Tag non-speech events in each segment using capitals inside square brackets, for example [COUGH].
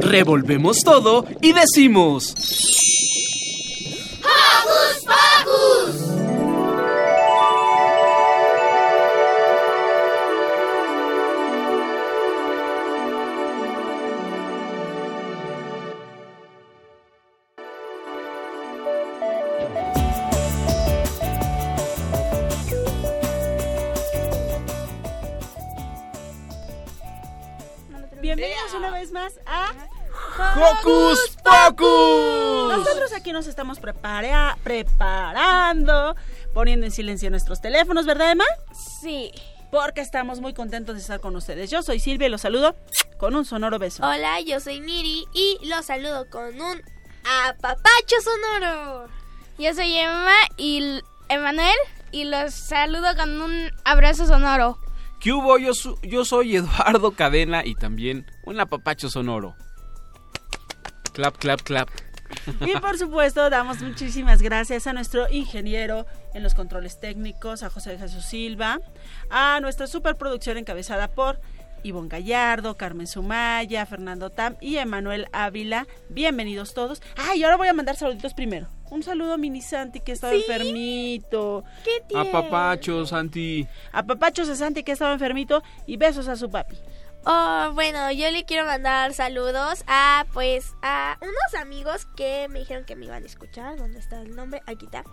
Revolvemos todo y decimos... ¡Hocus Pocus! Bienvenidos una vez más a ¡Hocus Pocus! Nosotros aquí nos estamos prepara- preparando, poniendo en silencio nuestros teléfonos, ¿verdad, Emma? Sí. Porque estamos muy contentos de estar con ustedes. Yo soy Silvia y los saludo con un sonoro beso. Hola, yo soy Miri y los saludo con un apapacho sonoro. Yo soy Emma y Emanuel y los saludo con un abrazo sonoro. ¿Qué hubo? Yo soy Eduardo Cadena y también un apapacho sonoro. Clap, clap, clap. Y por supuesto, damos muchísimas gracias a nuestro ingeniero en los controles técnicos, a José Jesús Silva, a nuestra superproducción encabezada por Ivonne Gallardo, Carmen Sumaya, Fernando Tam y Emanuel Ávila. Bienvenidos todos. Ah, y ahora voy a mandar saluditos primero. Un saludo a Mini Santi que estaba enfermito. ¿Qué tiene? Apapacho, Santi. A Papachos a Santi que estaba enfermito y besos a su papi. Oh, bueno, yo le quiero mandar saludos a, pues, a unos amigos que me dijeron que me iban a escuchar. ¿Dónde está el nombre? Aquí está.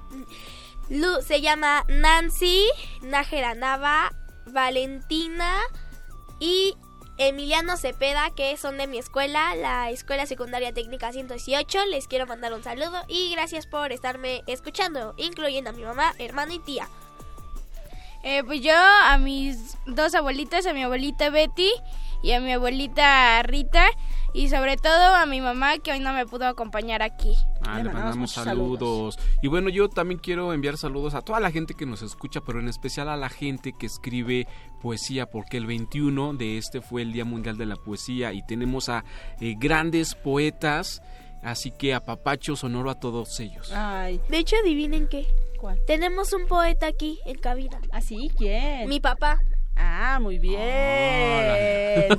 Lu, se llama Nancy, Nájera Nava, Valentina y Emiliano Cepeda, que son de mi escuela, la Escuela Secundaria Técnica 118. Les quiero mandar un saludo y gracias por estarme escuchando, incluyendo a mi mamá, hermano y tía. Eh, pues yo a mis dos abuelitas, a mi abuelita Betty y a mi abuelita Rita y sobre todo a mi mamá que hoy no me pudo acompañar aquí. Ah, Le le mandamos saludos. Y bueno, yo también quiero enviar saludos a toda la gente que nos escucha, pero en especial a la gente que escribe poesía, porque el 21 de este fue el Día Mundial de la Poesía y tenemos a eh, grandes poetas, así que a Papacho Sonoro a todos ellos. Ay, De hecho, adivinen qué. ¿Cuál? Tenemos un poeta aquí en cabina. ¿Así? ¿Quién? Mi papá. Ah, muy bien. [LAUGHS]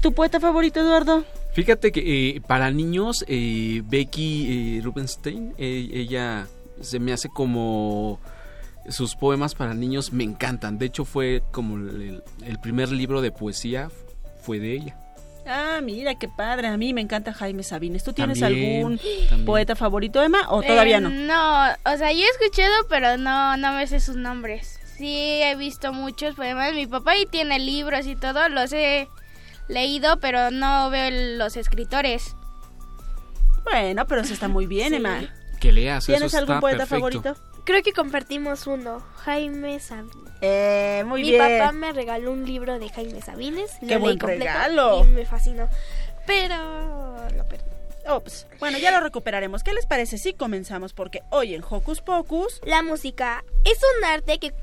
¿Tu poeta favorito, Eduardo? Fíjate que eh, para niños, eh, Becky eh, Rubenstein, eh, ella se me hace como sus poemas para niños me encantan. De hecho, fue como el, el primer libro de poesía fue de ella. Ah, mira, qué padre. A mí me encanta Jaime Sabines. ¿Tú tienes También, algún también. poeta favorito, Emma? ¿O todavía Eh, no? No, o sea, yo he escuchado, pero no, no me sé sus nombres. Sí, he visto muchos poemas. Mi papá y tiene libros y todo, los he leído, pero no veo el- los escritores. Bueno, pero eso está muy bien, Sí. Emma. Que leas, eso ¿Tienes algún está poeta perfecto. favorito? Creo que compartimos uno, Jaime Sabines. Eh, muy Mi bien. papá me regaló un libro de Jaime Sabines. lo ¡Qué leí buen completo regalo! Y me fascinó. Pero lo perdí. Ops. Bueno, ya lo recuperaremos. ¿Qué les parece si comenzamos? Porque hoy en Hocus Pocus... La música es un arte que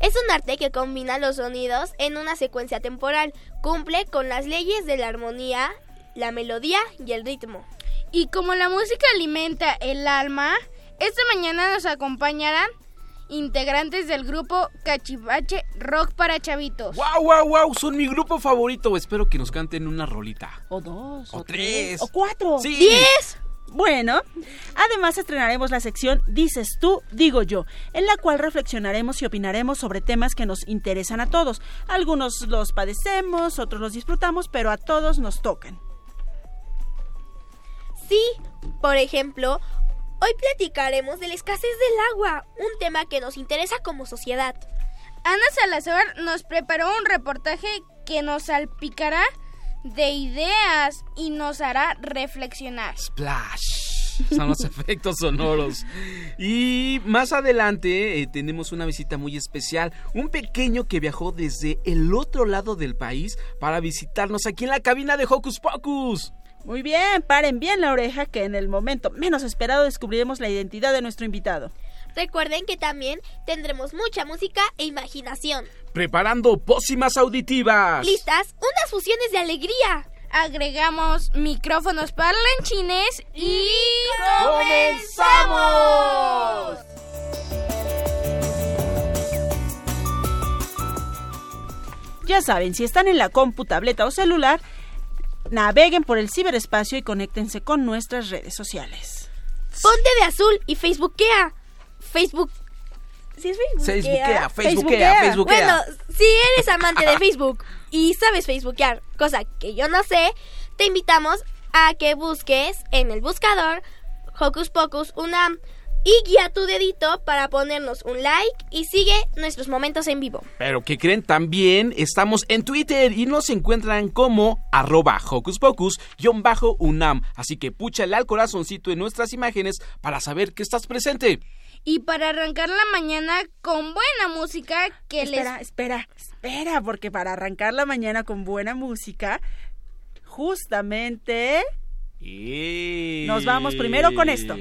es un arte que combina los sonidos en una secuencia temporal. Cumple con las leyes de la armonía, la melodía y el ritmo. Y como la música alimenta el alma, esta mañana nos acompañarán integrantes del grupo Cachivache Rock para Chavitos. ¡Wow, wow, wow! Son mi grupo favorito. Espero que nos canten una rolita. O dos, o, O tres, tres. o cuatro. ¡Sí! ¡Diez! Bueno, además estrenaremos la sección Dices tú, digo yo, en la cual reflexionaremos y opinaremos sobre temas que nos interesan a todos. Algunos los padecemos, otros los disfrutamos, pero a todos nos tocan. Sí, por ejemplo, hoy platicaremos de la escasez del agua, un tema que nos interesa como sociedad. Ana Salazar nos preparó un reportaje que nos salpicará de ideas y nos hará reflexionar. Splash. son los [LAUGHS] efectos sonoros. Y más adelante eh, tenemos una visita muy especial. Un pequeño que viajó desde el otro lado del país para visitarnos aquí en la cabina de Hocus Pocus. Muy bien, paren bien la oreja que en el momento menos esperado descubriremos la identidad de nuestro invitado. Recuerden que también tendremos mucha música e imaginación. Preparando pócimas auditivas. ¿Listas? Unas fusiones de alegría. Agregamos micrófonos parlanchines y... ¡Comenzamos! Ya saben, si están en la compu, tableta o celular, naveguen por el ciberespacio y conéctense con nuestras redes sociales. Ponte de azul y Facebookea. Facebook. ¿Sí es Facebookea, Facebookea? Facebookea, Facebookea. Bueno, si eres [LAUGHS] amante de Facebook y sabes Facebookear, cosa que yo no sé, te invitamos a que busques en el buscador Hocus Pocus Unam y guía tu dedito para ponernos un like y sigue nuestros momentos en vivo. Pero que creen también, estamos en Twitter y nos encuentran como arroba Hocus Pocus-UNAM. Así que púchale al corazoncito en nuestras imágenes para saber que estás presente. Y para arrancar la mañana con buena música que Espera, les... espera, espera, porque para arrancar la mañana con buena música, justamente Nos vamos primero con esto.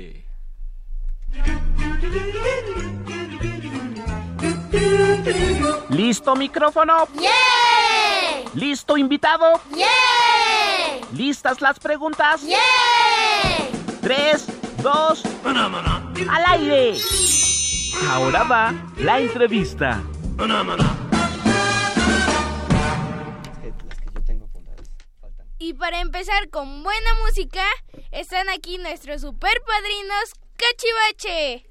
¿Listo micrófono? ¡Yeah! ¿Listo invitado? ¡Yeah! ¿Listas las preguntas? ¡Yeah! Tres, dos, al aire. Ahora va la entrevista. Y para empezar con buena música, están aquí nuestros super padrinos Cachivache.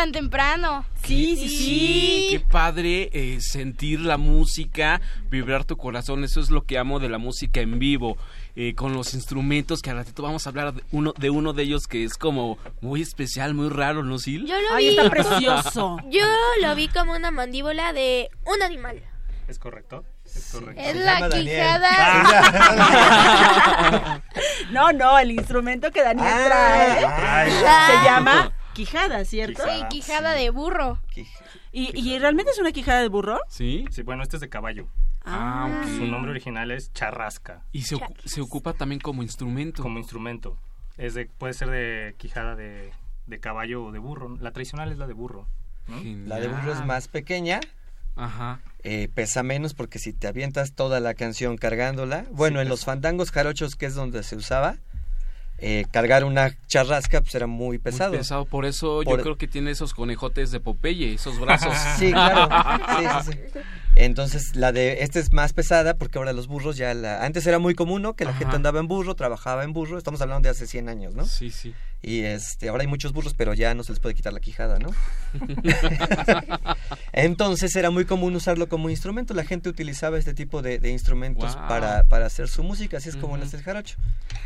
Tan temprano. Sí, sí, sí. Qué padre eh, sentir la música, vibrar tu corazón. Eso es lo que amo de la música en vivo. eh, con los instrumentos que al ratito vamos a hablar de uno de uno de ellos que es como muy especial, muy raro, ¿no, Sil? Yo lo Ay, vi. está precioso. [LAUGHS] Yo lo vi como una mandíbula de un animal. ¿Es correcto? Es correcto. Es la quijada. [LAUGHS] [LAUGHS] No, no, el instrumento que Daniel Ah, trae ay. se llama quijada, ¿cierto? Quijada. Sí, quijada de burro. ¿Y, ¿Y realmente es una quijada de burro? Sí. Sí, bueno, este es de caballo. Ah, ok. Su nombre original es charrasca, Y se, ocu- se ocupa también como instrumento. como instrumento. Es de, puede ser de quijada de, de caballo o de burro. La tradicional es la de burro. ¿no? La de burro es más pequeña, Ajá. eh, pesa menos porque si te avientas toda la canción cargándola, bueno, en los fandangos jarochos que es donde se usaba, eh, cargar una charrasca pues era muy pesado. Muy pesado. Por eso Por- yo creo que tiene esos conejotes de Popeye, esos brazos. [LAUGHS] Sí, claro. Sí, sí, sí. [LAUGHS] Entonces, la de esta es más pesada porque ahora los burros ya la... Antes era muy común, ¿no? Que la Ajá. gente andaba en burro, trabajaba en burro. Estamos hablando de hace 100 años, ¿no? Sí, sí. Y este, ahora hay muchos burros, pero ya no se les puede quitar la quijada, ¿no? [LAUGHS] Entonces era muy común usarlo como instrumento. La gente utilizaba este tipo de, de instrumentos para, para hacer su música, así es como Ujú. nace el jarocho,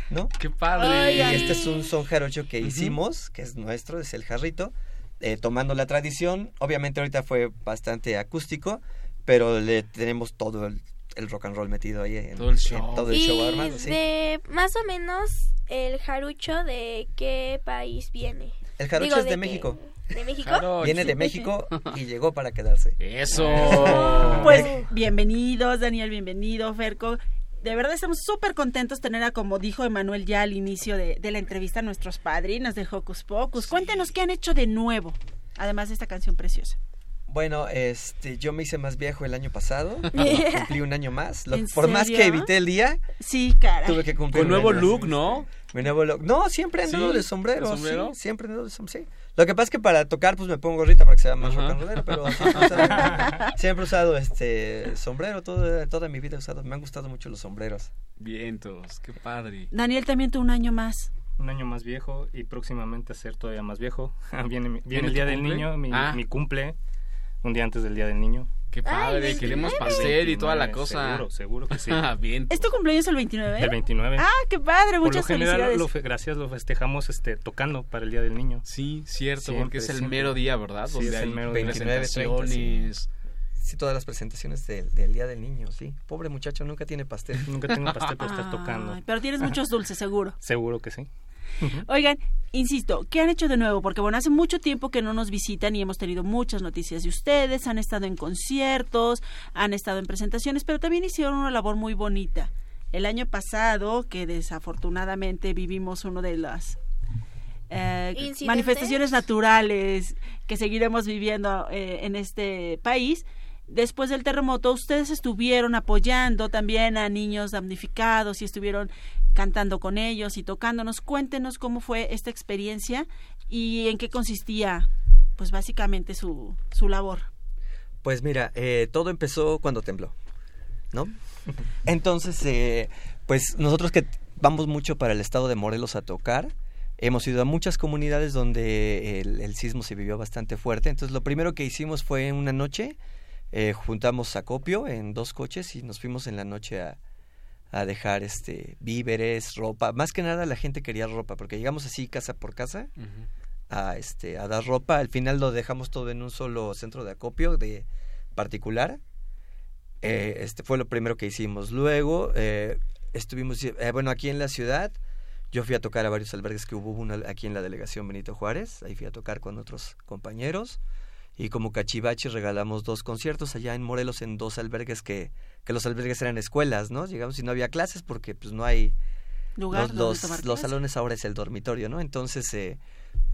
¿no? Qué padre. Y este es un son jarocho que hicimos, que es nuestro, es el jarrito, eh, tomando la tradición. Obviamente ahorita fue bastante acústico, pero le tenemos todo el, el rock and roll metido ahí en Todo el en show. todo el y show armado, sí. de más o menos el jarucho de qué país viene. El jarocho Digo, es de, México. ¿De México? Jarocho. Viene de México y llegó para quedarse. Eso. Pues bienvenidos, Daniel, bienvenido, Ferco. De verdad estamos súper contentos tener a, como dijo Emanuel ya al inicio de, de la entrevista, a nuestros padrinos de Hocus Pocus. Cuéntenos qué han hecho de nuevo, además de esta canción preciosa. Bueno, este, yo me hice más viejo el año pasado, [LAUGHS] cumplí un año más. Lo- ¿En por más que evité el día, Sí, cara. tuve que cumplir Con un nuevo año look, ¿no? Mi nuevo look. No, siempre he andado ¿Sí? de sombrero. ¿De sombrero? Sí, siempre he andado de sombrero. Sí. Lo que pasa es que para tocar, pues me pongo gorrita para que sea más Ajá. rock and rollero, pero siempre he usado, siempre he usado, este sombrero. Toda, toda mi vida he usado. Me han gustado mucho los sombreros. Vientos, qué padre. Daniel también tuvo un año más. Un año más viejo y próximamente a ser todavía más viejo. [LAUGHS] viene mi- ¿Viene el tu Día del? Niño, mi, Ah. mi cumple, un día antes del Día del Niño. Qué padre. Ay, Queremos 29. pastel y toda la 29, cosa. Seguro, seguro que sí. [LAUGHS] Vientos. ¿Es tu cumpleaños el 29? El 29. Ah, qué padre, Por lo muchas general, felicidades. lo fe- gracias, lo festejamos este, tocando para el Día del Niño. Sí, cierto, Siempre, porque es el siempre. mero día, ¿verdad? Sí, Donde es el mero día. 29, 30, presentaciones. Sí, todas las presentaciones del, del Día del Niño, sí. Pobre muchacho, nunca tiene pastel. Nunca tengo pastel para estar tocando. Pero tienes muchos dulces, seguro. Seguro que sí. Oigan, insisto, ¿qué han hecho de nuevo? Porque bueno, hace mucho tiempo que no nos visitan y hemos tenido muchas noticias de ustedes, han estado en conciertos, han estado en presentaciones, pero también hicieron una labor muy bonita. El año pasado, que desafortunadamente vivimos uno de las eh, manifestaciones naturales que seguiremos viviendo eh, en este país, después del terremoto, ustedes estuvieron apoyando también a niños damnificados y estuvieron cantando con ellos y tocándonos. Cuéntenos cómo fue esta experiencia y en qué consistía, pues básicamente su, su labor. Pues mira, eh, todo empezó cuando tembló, ¿no? [LAUGHS] Entonces, eh, pues nosotros que vamos mucho para el estado de Morelos a tocar, hemos ido a muchas comunidades donde el, el sismo se vivió bastante fuerte. Entonces, lo primero que hicimos fue una noche, eh, juntamos acopio en dos coches y nos fuimos en la noche a, a dejar este víveres, ropa. Más que nada la gente quería ropa, porque llegamos así casa por casa a este a dar ropa. Al final lo dejamos todo en un solo centro de acopio de particular. Eh, este fue lo primero que hicimos. Luego eh, estuvimos eh, bueno aquí en la ciudad yo fui a tocar a varios albergues que hubo uno aquí en la delegación Benito Juárez. Ahí fui a tocar con otros compañeros y como cachivachi regalamos dos conciertos allá en Morelos en dos albergues que que los albergues eran escuelas no llegamos y no había clases porque pues no hay Lugar los, donde los, tomar los clases. salones ahora es el dormitorio, ¿no? Entonces eh,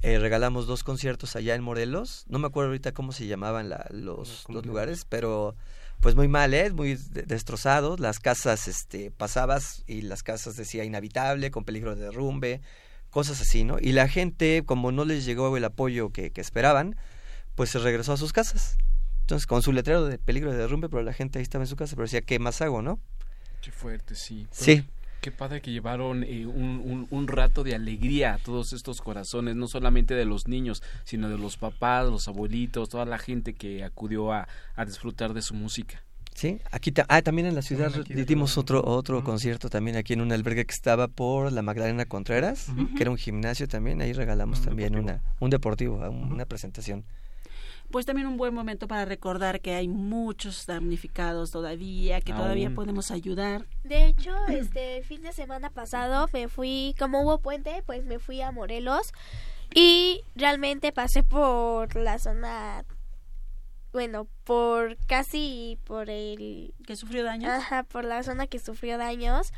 eh, regalamos dos conciertos allá en Morelos. No me acuerdo ahorita cómo se llamaban la- los, los lugares, pero pues muy mal, ¿eh? Muy de- destrozados. Las casas, este, pasabas y las casas decía inhabitable, con peligro de derrumbe, cosas así, ¿no? Y la gente, como no les llegó el apoyo que, que esperaban, pues se regresó a sus casas. Entonces, con su letrero de peligro de derrumbe, pero la gente ahí estaba en su casa, pero decía, ¿qué más hago, no? Qué fuerte, sí. Sí. Qué padre que llevaron eh, un, un- un rato de alegría a todos estos corazones, no solamente de los niños, sino de los papás, los abuelitos, toda la gente que acudió a, a disfrutar de su música. Sí, aquí ta- ah, también en la ciudad dimos otro otro concierto también aquí en un albergue que estaba por la Magdalena Contreras, que era un gimnasio también, ahí regalamos Un también deportivo. una un deportivo, un- una presentación. Pues también un buen momento para recordar que hay muchos damnificados todavía, que todavía podemos ayudar. De hecho, [CLEARS THROAT] este fin de semana pasado me fui, como hubo puente, pues me fui a Morelos y realmente pasé por la zona, bueno, por casi por el, que sufrió daños. ajá, por la zona que sufrió daños.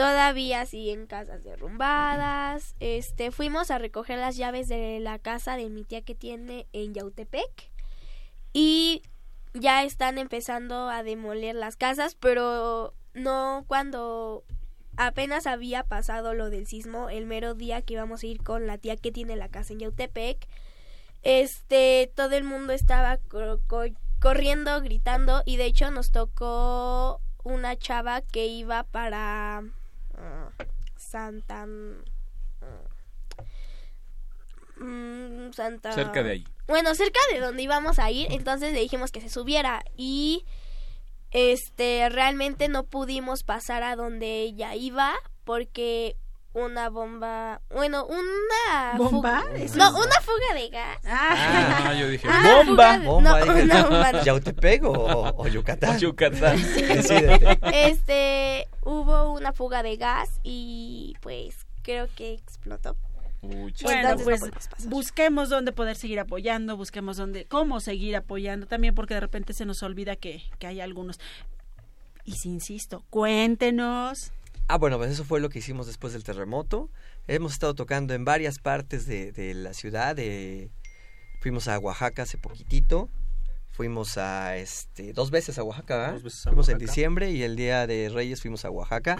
Todavía siguen casas derrumbadas. Este, fuimos a recoger las llaves de la casa de mi tía que tiene en Yautepec y ya están empezando a demoler las casas, pero no cuando apenas había pasado lo del sismo, el mero día que íbamos a ir con la tía que tiene la casa en Yautepec, este, todo el mundo estaba cor- cor- corriendo, gritando y de hecho nos tocó una chava que iba para Santa mm, Santa Cerca de ahí. bueno, cerca de donde íbamos a ir, entonces le dijimos que se subiera y este realmente no pudimos pasar a donde ella iba porque una bomba, bueno, una ¿Bomba? Eso No, es- una fuga de gas. Ah, Ah, yo dije, Ah, ¡bomba! de- Bomba, no, dije, una bomba no. ¿Yautepec o, o Yucatán? Yucatán. [LAUGHS] Decídete. Este, hubo una fuga de gas y pues creo que explotó. Bueno, Entonces pues busquemos dónde poder seguir apoyando, busquemos dónde, cómo seguir apoyando también, porque de repente se nos olvida que, que hay algunos. Y si insisto, cuéntenos. Ah, bueno, pues eso fue lo que hicimos después del terremoto. Hemos estado tocando en varias partes de, de la ciudad. de- fuimos a Oaxaca hace poquitito. Fuimos a este dos veces a Oaxaca. Dos veces a fuimos en diciembre y el día de Reyes fuimos a Oaxaca.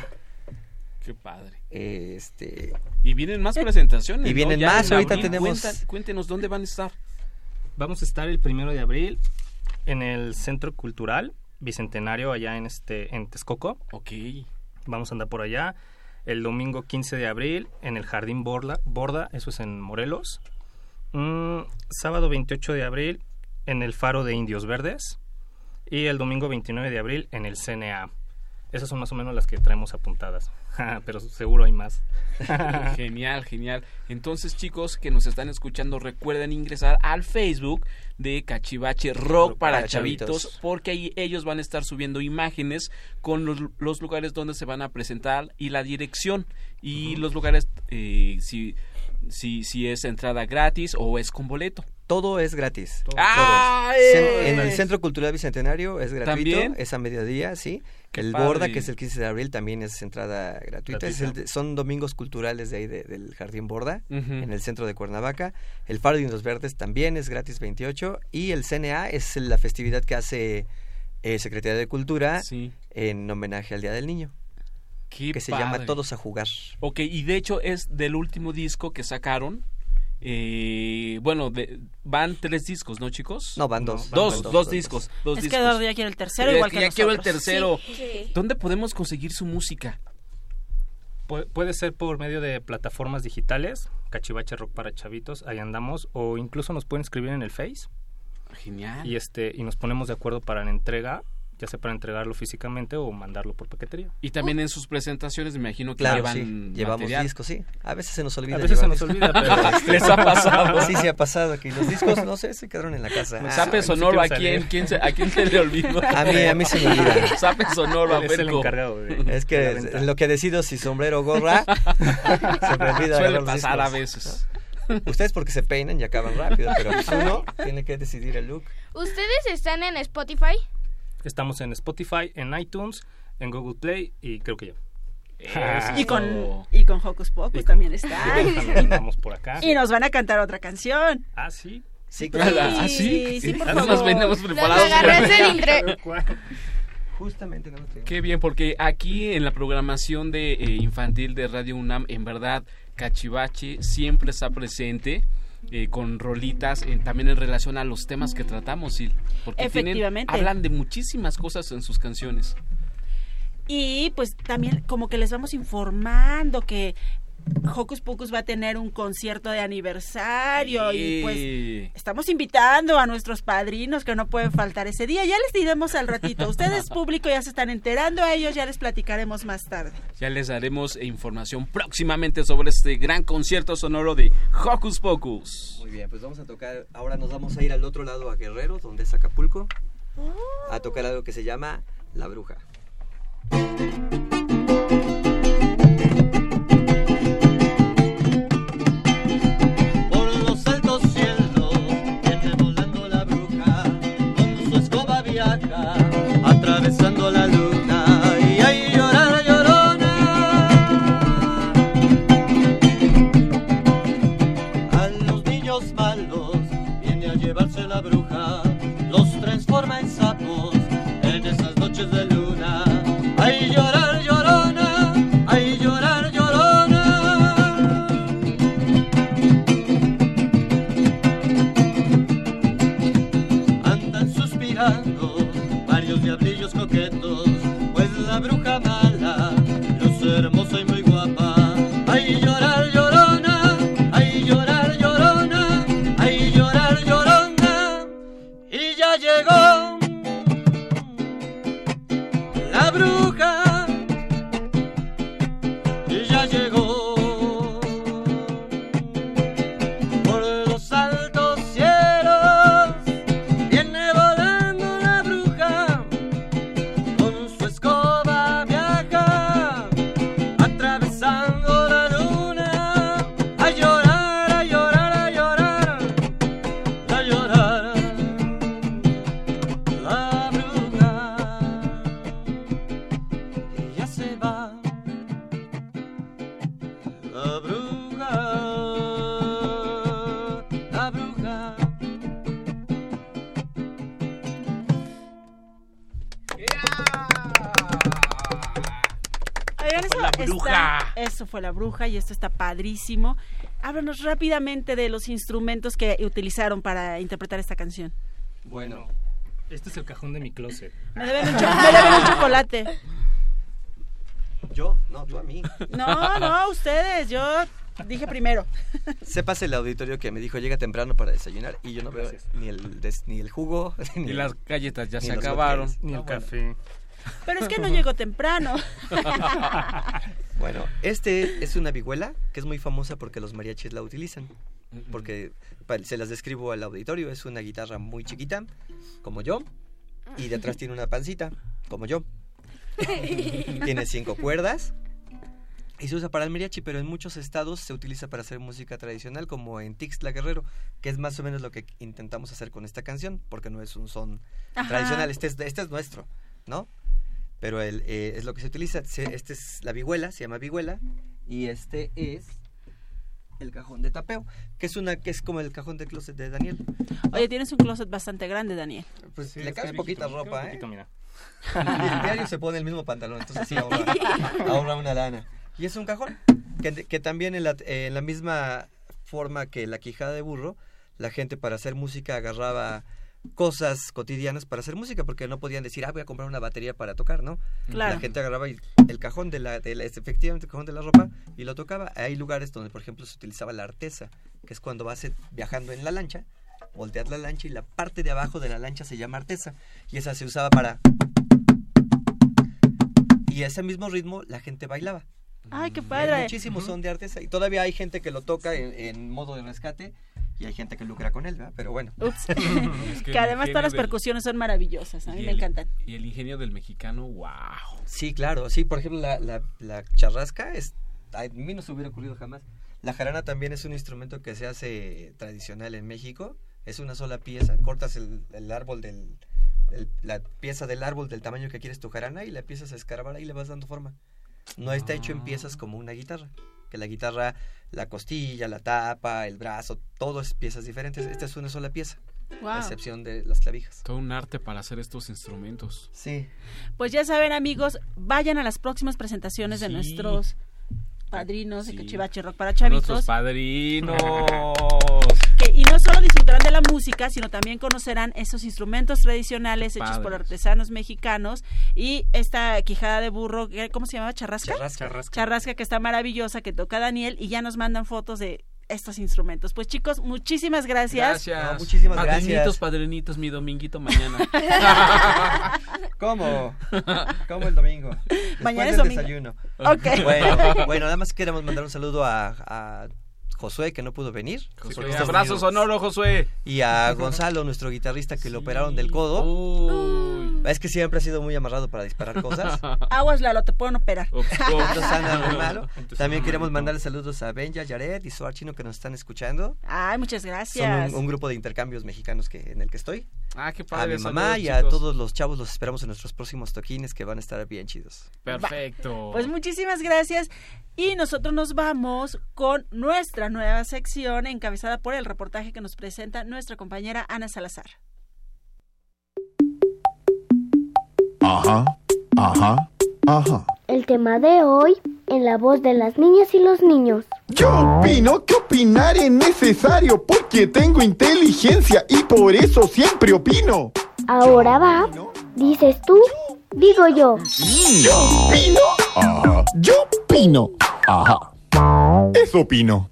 Qué padre. Este, Y vienen más presentaciones. Y vienen más, ahorita abril. tenemos- cuéntenos dónde van a estar. Vamos a estar el primero de abril en el Centro Cultural Bicentenario allá en este en Texcoco. Ok. Vamos a andar por allá. El domingo 15 de abril en el Jardín Borda, Borda eso es en Morelos. Mm, sábado 28 de abril en el Faro de Indios Verdes. Y el domingo 29 de abril en el CNA. Esas son más o menos las que traemos apuntadas. [LAUGHS] Pero seguro hay más. [LAUGHS] Genial, genial. Entonces, chicos que nos están escuchando, recuerden ingresar al Facebook de Cachivache Rock para, para chavitos, chavitos. porque ahí ellos van a estar subiendo imágenes con los, los lugares donde se van a presentar y la dirección y los lugares eh, si, si, si es entrada gratis o es con boleto. todo es gratis. Todo. ¡Ah, eh! En el Centro Cultural Bicentenario es gratuito, ¿También? es a mediodía, sí. Qué el padre. Borda, que es el 15 de abril, también es entrada gratuita. Es el de- son domingos culturales de ahí de- del Jardín Borda, en el centro de Cuernavaca. El Faro de Indios Verdes también es gratis 28. Y el CNA es la festividad que hace eh, Secretaría de Cultura Sí. en homenaje al Día del Niño, Qué que se llama Todos a Jugar. Ok, y de hecho es del último disco que sacaron. Eh, bueno, de- van tres discos, ¿no, chicos? No, van No, dos. van dos, van dos, dos, discos. Dos es que. Eduardo ya quiere el tercero, Ya- igual que ya quiero el tercero. Sí. ¿Dónde podemos conseguir su música? Pu- puede ser por medio de plataformas digitales, Cachivache Rock para Chavitos, ahí andamos, o incluso nos pueden escribir en el Face Genial. y este y nos ponemos de acuerdo para la entrega, ya sea para entregarlo físicamente o mandarlo por paquetería. Y también en sus presentaciones me imagino que Claro, llevan sí, llevamos material. discos, sí. A veces se nos olvida. A veces se nos discos. olvida, pero [LAUGHS] [LAUGHS] Les ha pasado. Sí, sí ha pasado que los discos, no sé, se quedaron en la casa. Ah, Zape no sé sonoro, ¿a a quién, quién se, ¿a quién se le olvidó? [LAUGHS] A mí, a mí se me olvida. Zape sonoro, a es el Ferco. encargado de, Es que lo que decido si sombrero o gorra, se me olvida Suele pasar a discos. veces. Ustedes porque se peinan y acaban rápido, pero pues uno tiene que decidir el look. ¿Ustedes están en Spotify? Estamos en Spotify, en iTunes, en Google Play y creo que ya. Eso Y con, y con Hocus Pocus Y con- también está. También Vamos por acá. y nos van a cantar otra canción. Ah, sí. Sí, ¿Ah, sí? sí, por nos favor. venimos Nos preparados. entre... Justamente no lo tengo. Qué bien, porque aquí en la programación de eh, infantil de Radio UNAM, en verdad, Cachivache siempre está presente eh, con rolitas eh, también en relación a los temas que tratamos, Sil. Porque tienen- Efectivamente. hablan de muchísimas cosas en sus canciones. Y pues también como que les vamos informando que Hocus Pocus va a tener un concierto de aniversario y pues estamos invitando a nuestros padrinos que no pueden faltar ese día. Ya les diremos al ratito. Ustedes [LAUGHS] público ya se están enterando, a ellos ya les platicaremos más tarde. Ya les daremos información próximamente sobre este gran concierto sonoro de Hocus Pocus. Muy bien, pues vamos a tocar, ahora nos vamos a ir al otro lado a Guerrero, donde es Acapulco, a tocar algo que se llama La Bruja. Atravesando bruja. eso fue la bruja y esto está padrísimo. Háblanos rápidamente de los instrumentos que utilizaron para interpretar esta canción. Bueno, Este es el cajón de mi closet. Me deben un, cho- me deben un chocolate. yo, no, tú a mí. No, no, ustedes, yo dije primero. Sepas el auditorio que me dijo llega temprano para desayunar y yo no veo Gracias. ni el, des- ni el jugo, [LAUGHS] ni, Y las galletas ya se acabaron. Ni No, el bueno. Pero es que no llegó temprano. [LAUGHS] Bueno, este es una vihuela que es muy famosa porque los mariachis la utilizan. Porque se las describo al auditorio, es una guitarra muy chiquita, como yo, y detrás tiene una pancita, como yo. [LAUGHS] tiene cinco cuerdas y se usa para el mariachi, pero en muchos estados se utiliza para hacer música tradicional, como en Tixla Guerrero, que es más o menos lo que intentamos hacer con esta canción, porque no es un son Ajá. tradicional, este es, este es nuestro, ¿no? Pero el, eh, es lo que se utiliza. Se- este es la vihuela, se llama vihuela, y este es el cajón de tapeo, que es una que es como el cajón de closet de Daniel. Oye, tienes un closet bastante grande, Daniel. Pues Sí, le cabe poquita ropa, poquito, ¿eh? mira. Y diario se pone el mismo pantalón, entonces sí ahorra, [LAUGHS] ahorra una lana. Y es un cajón, que, que también en la, eh, en la misma forma que la quijada de burro, la gente para hacer música agarraba cosas cotidianas para hacer música, porque no podían decir, ah, voy a comprar una batería para tocar, ¿no? Claro. La gente agarraba el cajón de la, de la- efectivamente el cajón de la ropa y lo tocaba. Hay lugares donde, por ejemplo, se utilizaba la artesa, que es cuando vas eh, viajando en la lancha, volteas la lancha y la parte de abajo de la lancha se llama artesa y esa se usaba para y ese mismo ritmo la gente bailaba. Ay, qué Hay padre. muchísimos son de artesa y todavía hay gente que lo toca en, en modo de rescate y hay gente que lucra con él, ¿verdad? Pero bueno. Ups. [LAUGHS] Es que el además todas las del- percusiones son maravillosas. A mí y me el- encantan. Y el ingenio del mexicano, wow. Sí, claro. Sí, por ejemplo, la, la, la charrasca es, a mí no se hubiera ocurrido jamás. La jarana también es un instrumento que se hace tradicional en México. Es una sola pieza. Cortas el, el árbol del... el- la pieza del árbol del tamaño que quieres tu jarana y la empiezas a escarbar y le vas dando forma. No está hecho en piezas como una guitarra. Que la guitarra, la costilla, la tapa, el brazo, todo es piezas diferentes. Esta es una sola pieza. A Wow. excepción de las clavijas. Todo un arte para hacer estos instrumentos. Sí. Pues ya saben, amigos, vayan a las próximas presentaciones de nuestros padrinos de Sí. Cachivache Rock para Nuestros chavitos. padrinos. [LAUGHS] que- y no solo disfrutarán de la música, sino también conocerán esos instrumentos tradicionales hechos por artesanos mexicanos y esta quijada de burro, ¿qué- ¿cómo se llamaba? ¿Charrasca? Charrasca. Charrasca que está maravillosa, que toca Daniel y ya nos mandan fotos de estos instrumentos. Pues chicos, muchísimas gracias. Gracias. No, muchísimas padrinitos, gracias. padrinitos, mi dominguito mañana. [LAUGHS] ¿Cómo? ¿Cómo el domingo? Después Mañana es domingo. desayuno. Ok. Bueno, bueno, nada más queremos mandar un saludo a, a Josué, que no pudo venir. Josué, abrazo sonoro, Josué. Y a Gonzalo, nuestro guitarrista, que lo operaron del codo. Uy. Es que siempre ha sido muy amarrado para disparar cosas. [LAUGHS] Aguas, Lalo, te pueden operar. Entonces anda muy malo. [LAUGHS] Entonces, También queremos mandarle saludos a Benja, Jared y Suar Chino que nos están escuchando. Ay, muchas Son gracias. un, un grupo de intercambios mexicanos que en el que estoy. Ah, qué A mi mamá saludos, y a chicos. todos los chavos los esperamos en nuestros próximos toquines que van a estar bien chidos. Perfecto. Pues muchísimas gracias. Y nosotros nos vamos con nuestra nueva sección encabezada por el reportaje que nos presenta nuestra compañera Ana Salazar. Ajá, ajá, ajá. El tema de hoy en la voz de las niñas y los niños. Yo opino que opinar es necesario porque tengo inteligencia y por eso siempre opino. Ahora va, dices tú, digo yo. Yo opino. Ajá. Yo opino. Ajá. Eso opino.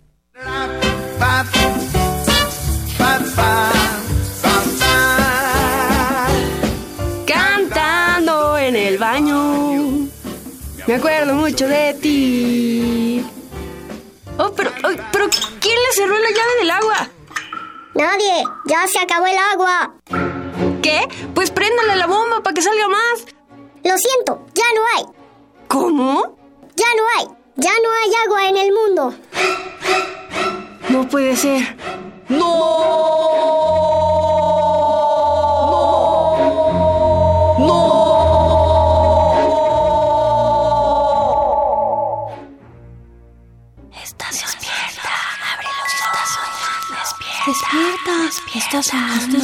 Me acuerdo mucho de ti. Oh, pero, oh, pero ¿quién le cerró la llave del agua? Nadie, ya se acabó el agua. ¿Qué? Pues préndale la bomba para que salga más. Lo siento, ya no hay. ¿Cómo? Ya no hay. Ya no hay agua en el mundo. No puede ser. Estás Despierta. Estás soñando.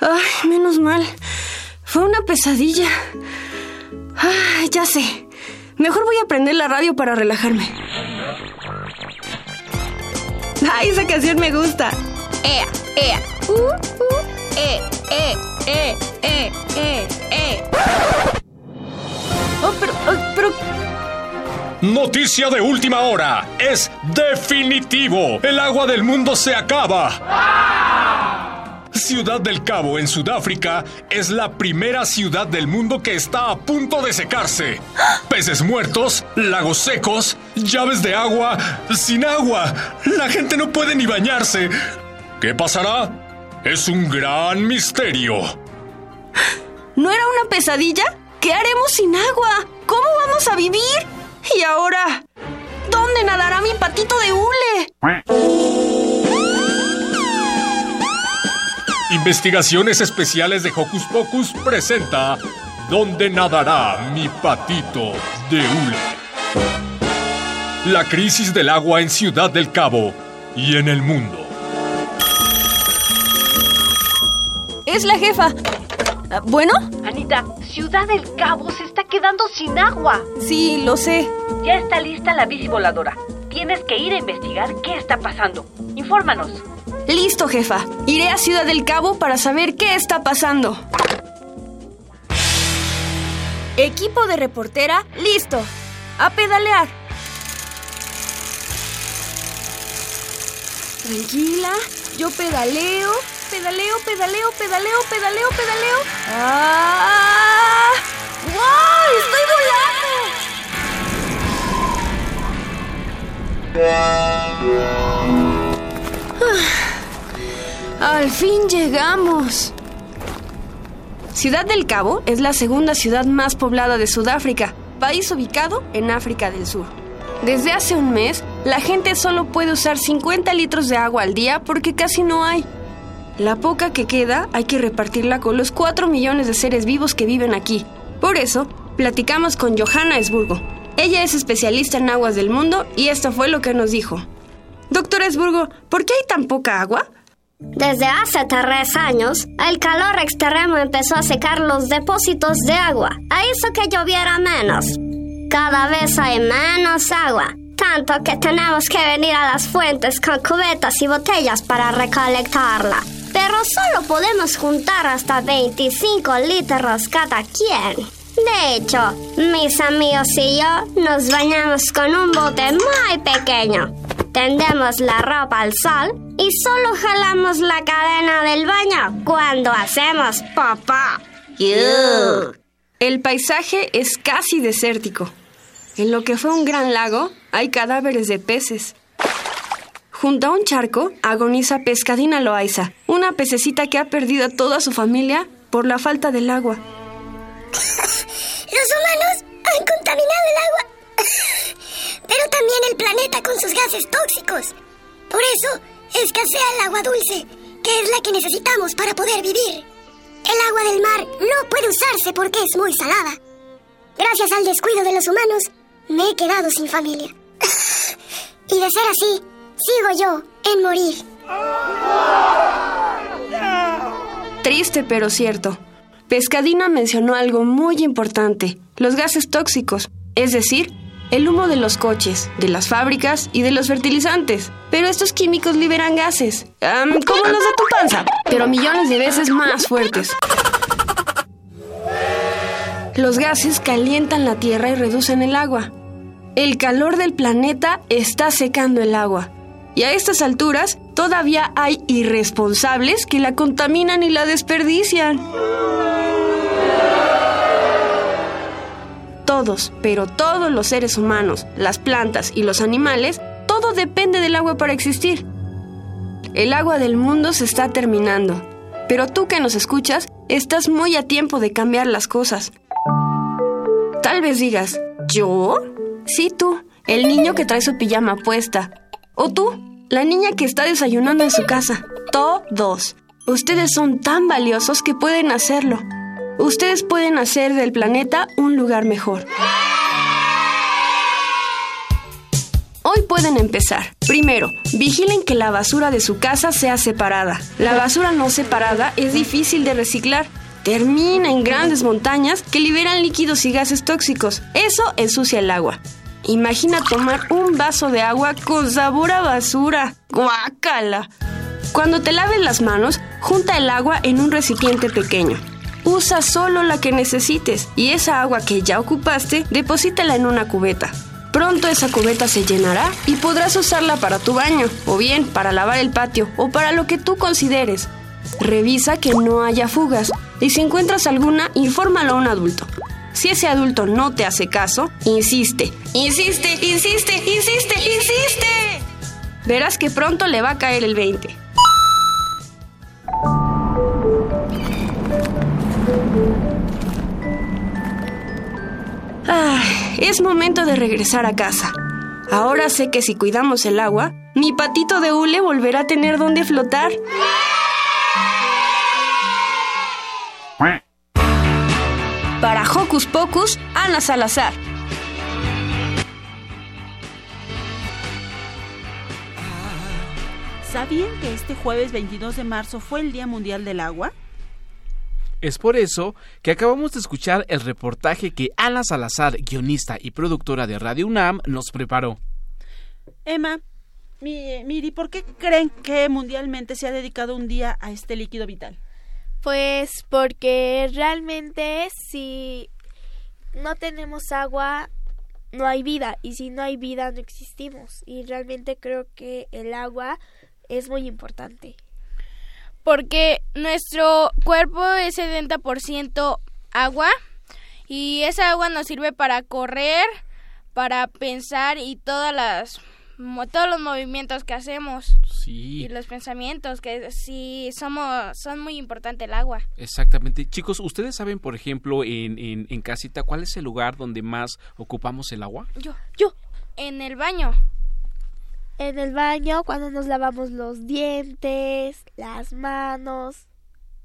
Ay, menos mal. Fue una pesadilla. Ay, ya sé. Mejor voy a prender la radio para relajarme. Ay, esa canción me gusta. Ea, ea. Uh, uh, eh, eh, eh, eh, eh, eh. Oh, pero, oh, pero, Noticia de última hora. Es definitivo. El agua del mundo se acaba. Ciudad del Cabo, en Sudáfrica, es la primera ciudad del mundo que está a punto de secarse. Peces muertos, lagos secos, llaves de agua, sin agua. La gente no puede ni bañarse. ¿Qué pasará? Es un gran misterio. ¿no era una pesadilla? ¿Qué haremos sin agua? ¿Cómo vamos a vivir? Y ahora, ¿dónde nadará mi patito de hule? Investigaciones Especiales de Hocus Pocus presenta ¿Dónde nadará mi patito de hule? La crisis del agua en Ciudad del Cabo y en el mundo. Es la jefa. Ah, ¿Bueno? Anita, Ciudad del Cabo se está quedando sin agua. Sí, lo sé. Ya está lista la bici voladora. Tienes que ir a investigar qué está pasando. Infórmanos. Listo, jefa. Iré a Ciudad del Cabo para saber qué está pasando. Equipo de reportera, listo. A pedalear. Tranquila, yo pedaleo, pedaleo, pedaleo, pedaleo, pedaleo, pedaleo. ¡Ah! ¡Wow! ¡Estoy volando! Al fin llegamos. Ciudad del Cabo es la segunda ciudad más poblada de Sudáfrica, país ubicado en África del Sur. Desde hace un mes, la gente solo puede usar 50 litros de agua al día porque casi no hay. La poca que queda hay que repartirla con los 4 millones de seres vivos que viven aquí. Por eso, platicamos con Johanna Esburgo. Ella es especialista en aguas del mundo y esto fue lo que nos dijo. Doctora Esburgo, ¿por qué hay tan poca agua? Desde hace tres años, el calor extremo empezó a secar los depósitos de agua, a hizo que lloviera menos. Cada vez hay menos agua, tanto que tenemos que venir a las fuentes con cubetas y botellas para recolectarla. Pero solo podemos juntar hasta 25 litros cada quien. De hecho, mis amigos y yo nos bañamos con un bote muy pequeño. Tendemos la ropa al sol y solo jalamos la cadena del baño cuando hacemos papá. El paisaje es casi desértico. En lo que fue un gran lago hay cadáveres de peces. Junto a un charco agoniza Pescadina Loaiza, una pececita que ha perdido a toda su familia por la falta del agua. Los humanos han contaminado el agua, pero también el planeta con sus gases tóxicos. Por eso escasea el agua dulce, que es la que necesitamos para poder vivir. El agua del mar no puede usarse porque es muy salada. Gracias al descuido de los humanos, me he quedado sin familia. y de ser así, sigo yo en morir. Triste pero cierto. Pescadina mencionó algo muy importante, los gases tóxicos, es decir, el humo de los coches, de las fábricas y de los fertilizantes. Pero estos químicos liberan gases, como los de tu panza, pero millones de veces más fuertes. Los gases calientan la tierra y reducen el agua. El calor del planeta está secando el agua. Y a estas alturas todavía hay irresponsables que la contaminan y la desperdician. Todos, pero todos los seres humanos, las plantas y los animales, todo depende del agua para existir. El agua del mundo se está terminando, pero tú que nos escuchas, estás muy a tiempo de cambiar las cosas. Tal vez digas, ¿yo? Sí, tú, el niño que trae su pijama puesta. O tú, la niña que está desayunando en su casa. Todos. Ustedes son tan valiosos que pueden hacerlo. Ustedes pueden hacer del planeta un lugar mejor. Hoy pueden empezar. Primero, vigilen que la basura de su casa sea separada. La basura no separada es difícil de reciclar. Termina en grandes montañas que liberan líquidos y gases tóxicos. Eso ensucia el agua. Imagina tomar un vaso de agua con sabor a basura. ¡Guácala! Cuando te laves las manos, junta el agua en un recipiente pequeño. Usa solo la que necesites y esa agua que ya ocupaste, deposítala en una cubeta. Pronto esa cubeta se llenará y podrás usarla para tu baño, o bien para lavar el patio, o para lo que tú consideres. Revisa que no haya fugas y si encuentras alguna, infórmalo a un adulto. Si ese adulto no te hace caso, insiste, insiste, insiste, insiste, insiste. Verás que pronto le va a caer el 20. Ah, es momento de regresar a casa. Ahora sé que si cuidamos el agua, mi patito de hule volverá a tener donde flotar. Para Hocus Pocus, Ana Salazar. ¿Sabían que este jueves 22 de marzo fue el Día Mundial del Agua? Es por eso que acabamos de escuchar el reportaje que Ana Salazar, guionista y productora de Radio UNAM, nos preparó. Emma, mi- Miri, ¿por qué creen que mundialmente se ha dedicado un día a este líquido vital? Pues porque realmente si no tenemos agua, no hay vida. Y si no hay vida, no existimos. Y realmente creo que el agua es muy importante. Porque nuestro cuerpo es 70% agua y esa agua nos sirve para correr, para pensar y todas las todos los movimientos que hacemos Sí. y los pensamientos que sí somos son muy importantes el agua. Exactamente. Chicos, ¿ustedes saben, por ejemplo, en, en, en casita, cuál es el lugar donde más ocupamos el agua? Yo, yo en el baño. En el baño, cuando nos lavamos los dientes, las manos,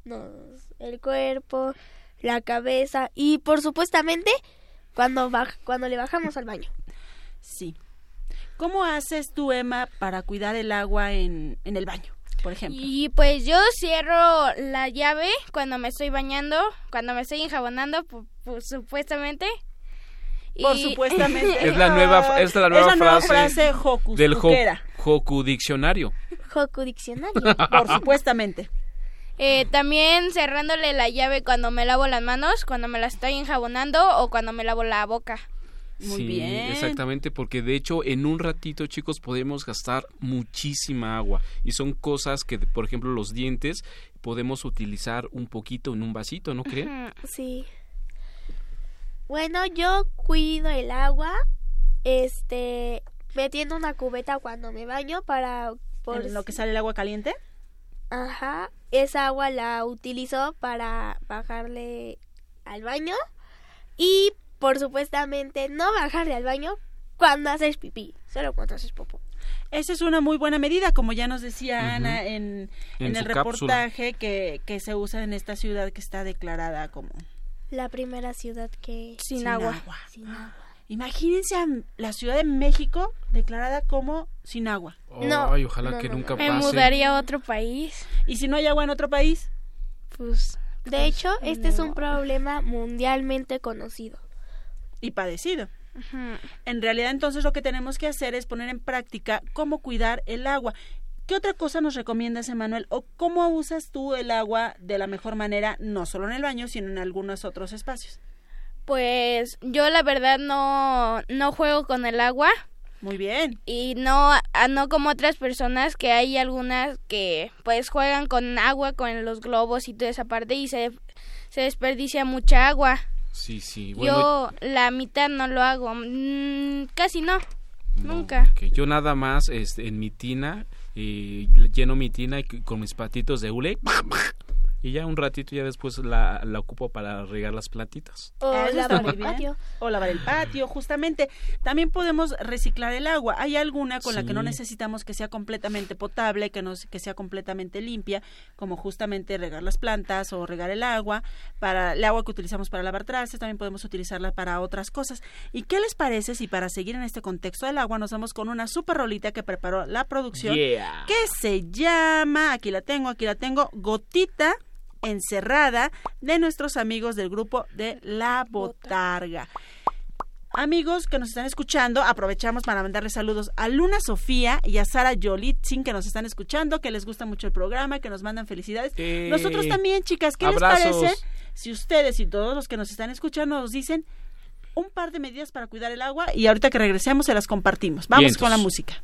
nos- el cuerpo, la cabeza y por supuestamente cuando, baj- cuando le bajamos al baño. Sí. ¿Cómo haces tú, Emma, para cuidar el agua en, en el baño? por ejemplo? Y pues yo cierro la llave cuando me estoy bañando, cuando me estoy enjabonando, pu- pu- supuestamente. Por Y- supuestamente. [LAUGHS] Es la nueva, es la nueva Es la nueva frase, frase Hocus del. Hoku Diccionario. Joku Diccionario. [LAUGHS] Por supuestamente. Eh, también cerrándole la llave cuando me lavo las manos, cuando me las estoy enjabonando o cuando me lavo la boca. Sí, exactamente, porque de hecho en un ratito, chicos, podemos gastar muchísima agua y son cosas que, por ejemplo, los dientes podemos utilizar un poquito en un vasito, ¿no creen? Sí. Bueno, yo cuido el agua, este, metiendo una cubeta cuando me baño para... Por ¿En lo que sale el agua caliente? Ajá, esa agua la utilizo para bajarle al baño y por supuestamente no bajarle al baño cuando haces pipí, solo cuando haces popó. Esa es una muy buena medida, como ya nos decía Ujú. Ana en, En en el reportaje que, que se usa en esta ciudad que está declarada como La primera ciudad que... Sin agua. Imagínense a la Ciudad de México declarada como sin agua. No, Ay, ojalá que nunca Me pase. mudaría a otro país. ¿Y si no hay agua en otro país? Pues... De hecho, este es un problema mundialmente conocido. Y padecido. En realidad entonces lo que tenemos que hacer es poner en práctica cómo cuidar el agua. ¿Qué otra cosa nos recomiendas, Emanuel? ¿O cómo usas tú el agua de la mejor manera, no solo en el baño, sino en algunos otros espacios? Pues yo la verdad no, no juego con el agua. Muy bien. Y no, ah, no como otras personas que hay algunas que pues juegan con agua, con los globos y toda esa parte y se, se desperdicia mucha agua. Sí, sí. Bueno, yo la mitad no lo hago, mm, casi no, nunca. yo nada más este, en mi tina, eh, lleno mi tina y con mis patitos de hule y ya un ratito ya después la, la ocupo para regar las plantitas. O está lavar el patio. O lavar el patio, justamente. También podemos reciclar el agua. Hay alguna con la que no necesitamos que sea completamente potable, que, no, que sea completamente limpia, como justamente regar las plantas o regar el agua. Para el agua que utilizamos para lavar trastes, también podemos utilizarla para otras cosas. ¿Y qué les parece si para seguir en este contexto del agua nos vamos con una super rolita que preparó la producción? Yeah. Que se llama, aquí la tengo, aquí la tengo, Gotita encerrada de nuestros amigos del grupo de La Botarga. Amigos que nos están escuchando, aprovechamos para mandarles saludos a Luna Sofía y a Sara Yolitzin que nos están escuchando, que les gusta mucho el programa, que nos mandan felicidades. Eh, Nosotros también, chicas, ¿qué abrazos. les parece si ustedes y todos los que nos están escuchando nos dicen un par de medidas para cuidar el agua y ahorita que regresemos se las compartimos? Vamos Vientos. con la música.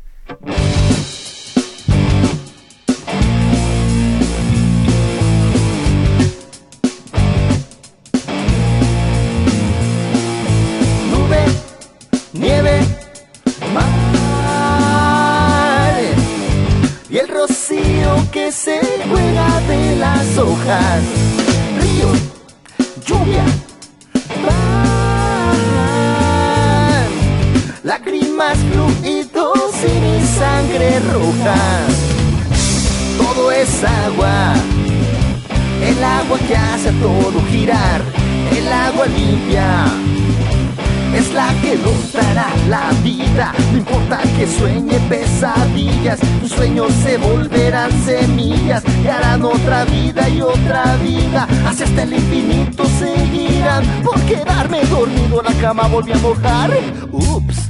Y el rocío que se juega de las hojas, río, lluvia, mar, lágrimas, fluidos y mi sangre roja, todo es agua. El agua que hace todo girar, el agua limpia, es la que nos dará la vida. No importa que sueñe pesadillas, tus sueños se volverán semillas y harán otra vida y otra vida. Hacia hasta el infinito seguirán. Por quedarme dormido en la cama volví a mojar. Ups.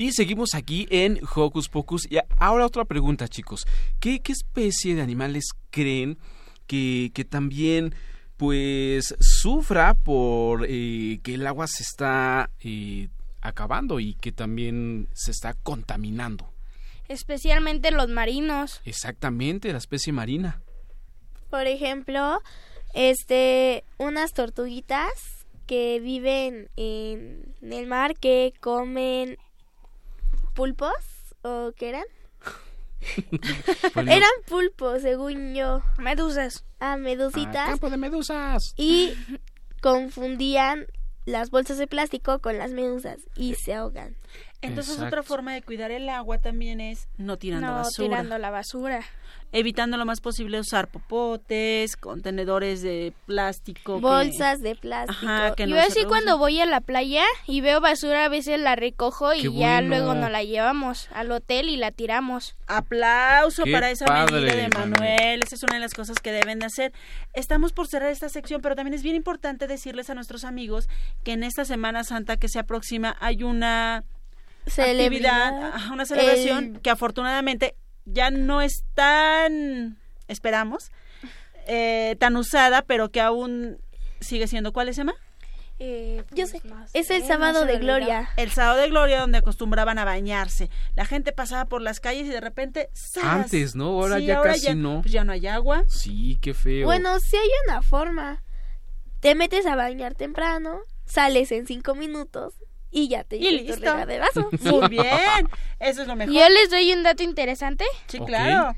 Y seguimos aquí en Hocus Pocus. Y ahora otra pregunta, chicos. ¿Qué, qué especie de animales creen que, que también pues sufra por eh, que el agua se está eh, acabando y que también se está contaminando? Especialmente los marinos. Exactamente, la especie marina. Por ejemplo, este, unas tortuguitas que viven en el mar que comen pulpos o qué eran? [LAUGHS] Pues no. eran pulpos, según yo. Medusas. Ah, medusitas. Ah, campo de medusas. Y confundían las bolsas de plástico con las medusas y se ahogan. Entonces Exacto. otra forma de cuidar el agua también es no tirando no basura. tirando la basura. Evitando lo más posible usar popotes, contenedores de plástico. que- Bolsas de plástico. Ajá, que no Yo así cuando voy a la playa y veo basura a veces la recojo y Qué ya bueno. luego nos la llevamos al hotel y la tiramos. Aplauso Qué para esa padre, medida de Manuel. Manuel. Esa es una de las cosas que deben de hacer. Estamos por cerrar esta sección, pero también es bien importante decirles a nuestros amigos que en esta Semana Santa que se aproxima hay una. Actividad, una celebración El- que afortunadamente ya no es tan, esperamos, eh, tan usada, pero que aún sigue siendo. ¿Cuál se llama? Eh, Yo sé, no es sé, el sábado de gloria. El sábado de gloria donde acostumbraban a bañarse. La gente pasaba por las calles y de repente ¡zas! Antes, ¿no? Ahora Sí, ya casi ya, no. Pues ya no hay agua. Sí, qué feo. Bueno, sí hay una forma. Te metes a bañar temprano, sales en cinco minutos y ya te Y llevas tu listo. regaderazo. [LAUGHS] Muy bien. Eso es lo mejor. Yo les doy un dato interesante. Sí, claro.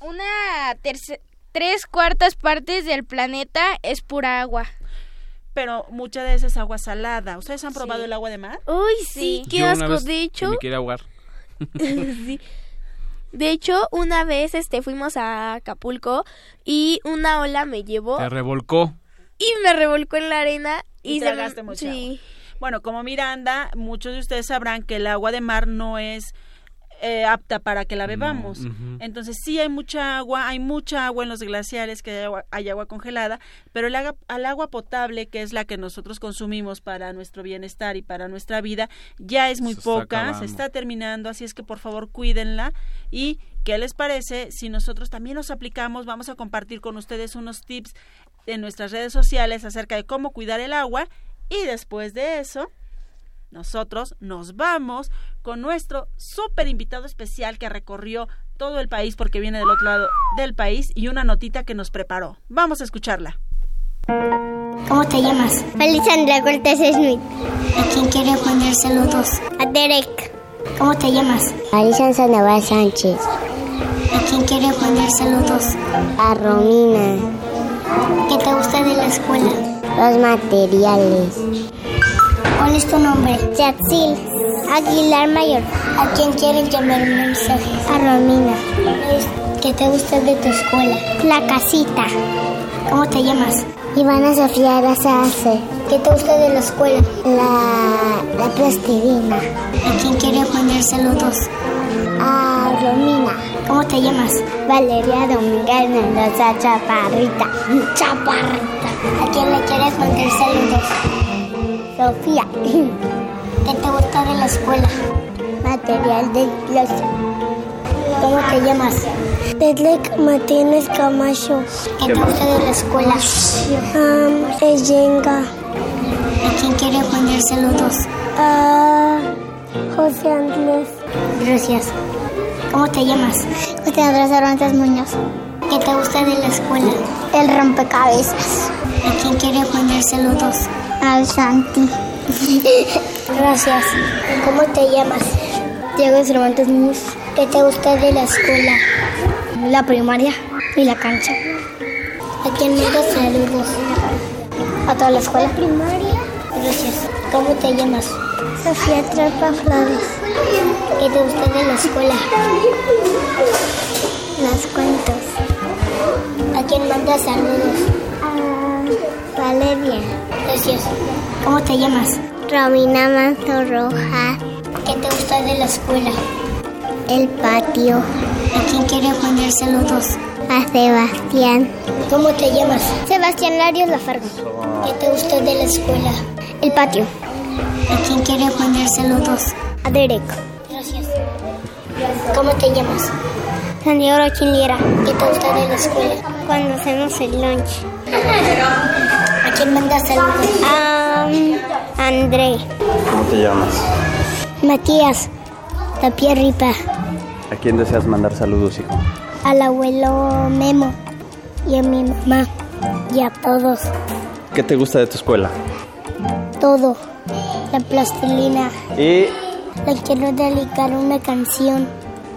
Una terce- tres cuartas partes del planeta es pura agua. Pero mucha de esa es agua salada. ¿Ustedes han probado Sí. el agua de mar? Uy, sí, Sí. qué Yo asco. vez De hecho, me quería ahogar. [LAUGHS] [LAUGHS] sí. De hecho, una vez este fuimos a Acapulco y una ola me llevó Te revolcó. y me revolcó en la arena Y y, se me- tragaste mucha sí. Bueno, como Miranda, muchos de ustedes sabrán que el agua de mar no es eh, apta para que la bebamos. No. Entonces sí hay mucha agua, hay mucha agua en los glaciares, que hay agua, hay agua congelada, pero el agua, al agua potable, que es la que nosotros consumimos para nuestro bienestar y para nuestra vida, ya es muy Se poca, se está terminando, así es que por favor cuídenla y ¿qué les parece si nosotros también nos aplicamos? Vamos a compartir con ustedes unos tips en nuestras redes sociales acerca de cómo cuidar el agua y después de eso nosotros nos vamos con nuestro súper invitado especial que recorrió todo el país porque viene del otro lado del país y una notita que nos preparó. Vamos a escucharla. ¿Cómo te llamas? Alexandra Cortés Smith. ¿A quién quiere poner saludos? A Derek. ¿Cómo te llamas? Alison Sandoval Sánchez. ¿A quién quiere poner saludos? A Romina. ¿Qué te gusta de la escuela? Los materiales. ¿Cuál es tu nombre? Yatsil. Aguilar Mayor. ¿A quién quieres llamar un mensaje? A Romina. ¿Qué te gusta de tu escuela? La casita. ¿Cómo te llamas? Ivana Sofía Arazace. ¿Qué te gusta de la escuela? La, la plastilina. ¿A quién quiere poner saludos? A Romina. ¿Cómo te llamas? Valeria Dominguez Mendoza Chaparrita. Chaparrita. ¿A quién le quieres poner saludos? Sofía. ¿Qué te gusta de la escuela? Material de los ¿Cómo te llamas? Detlek Martínez Camacho. ¿Qué te gusta de la escuela? Um, es Yenga. ¿A quién quiere poner saludos? A José Andrés. Gracias. ¿Cómo te llamas? Andrés Cervantes Muñoz. ¿Qué te gusta de la escuela? El rompecabezas. ¿A quién quiere poner saludos? Al Santi. [LAUGHS] Gracias. ¿Cómo te llamas? Diego Cervantes Muñoz. ¿Qué te gusta de la escuela? La primaria y la cancha. ¿A quién mandas saludos? A toda la escuela. primaria? Gracias. ¿Cómo te llamas? Sofía Trepa Flores. ¿Qué te gusta de la escuela? Los cuentos. ¿A quién mandas saludos? A Valeria. Gracias. ¿Cómo te llamas? Romina Manzo Rojas. ¿Qué te gusta de la escuela? El patio. ¿A quién quiere poner saludos? A Sebastián. ¿Cómo te llamas? Sebastián Larios Lafargo. ¿Qué te gustó de la escuela? El patio. ¿A quién quiere poner saludos? A Derek. Gracias. ¿Cómo te llamas? Santiago Quiliera. ¿Qué te gusta de la escuela? Cuando hacemos el lunch. ¿A quién mandas saludos? A André. ¿Cómo te llamas? Matías. Tapia Ripa. ¿A quién deseas mandar saludos, hijo? Al abuelo Memo. Y a mi mamá. Y a todos. ¿Qué te gusta de tu escuela? Todo. La plastilina. Y Le quiero dedicar una canción.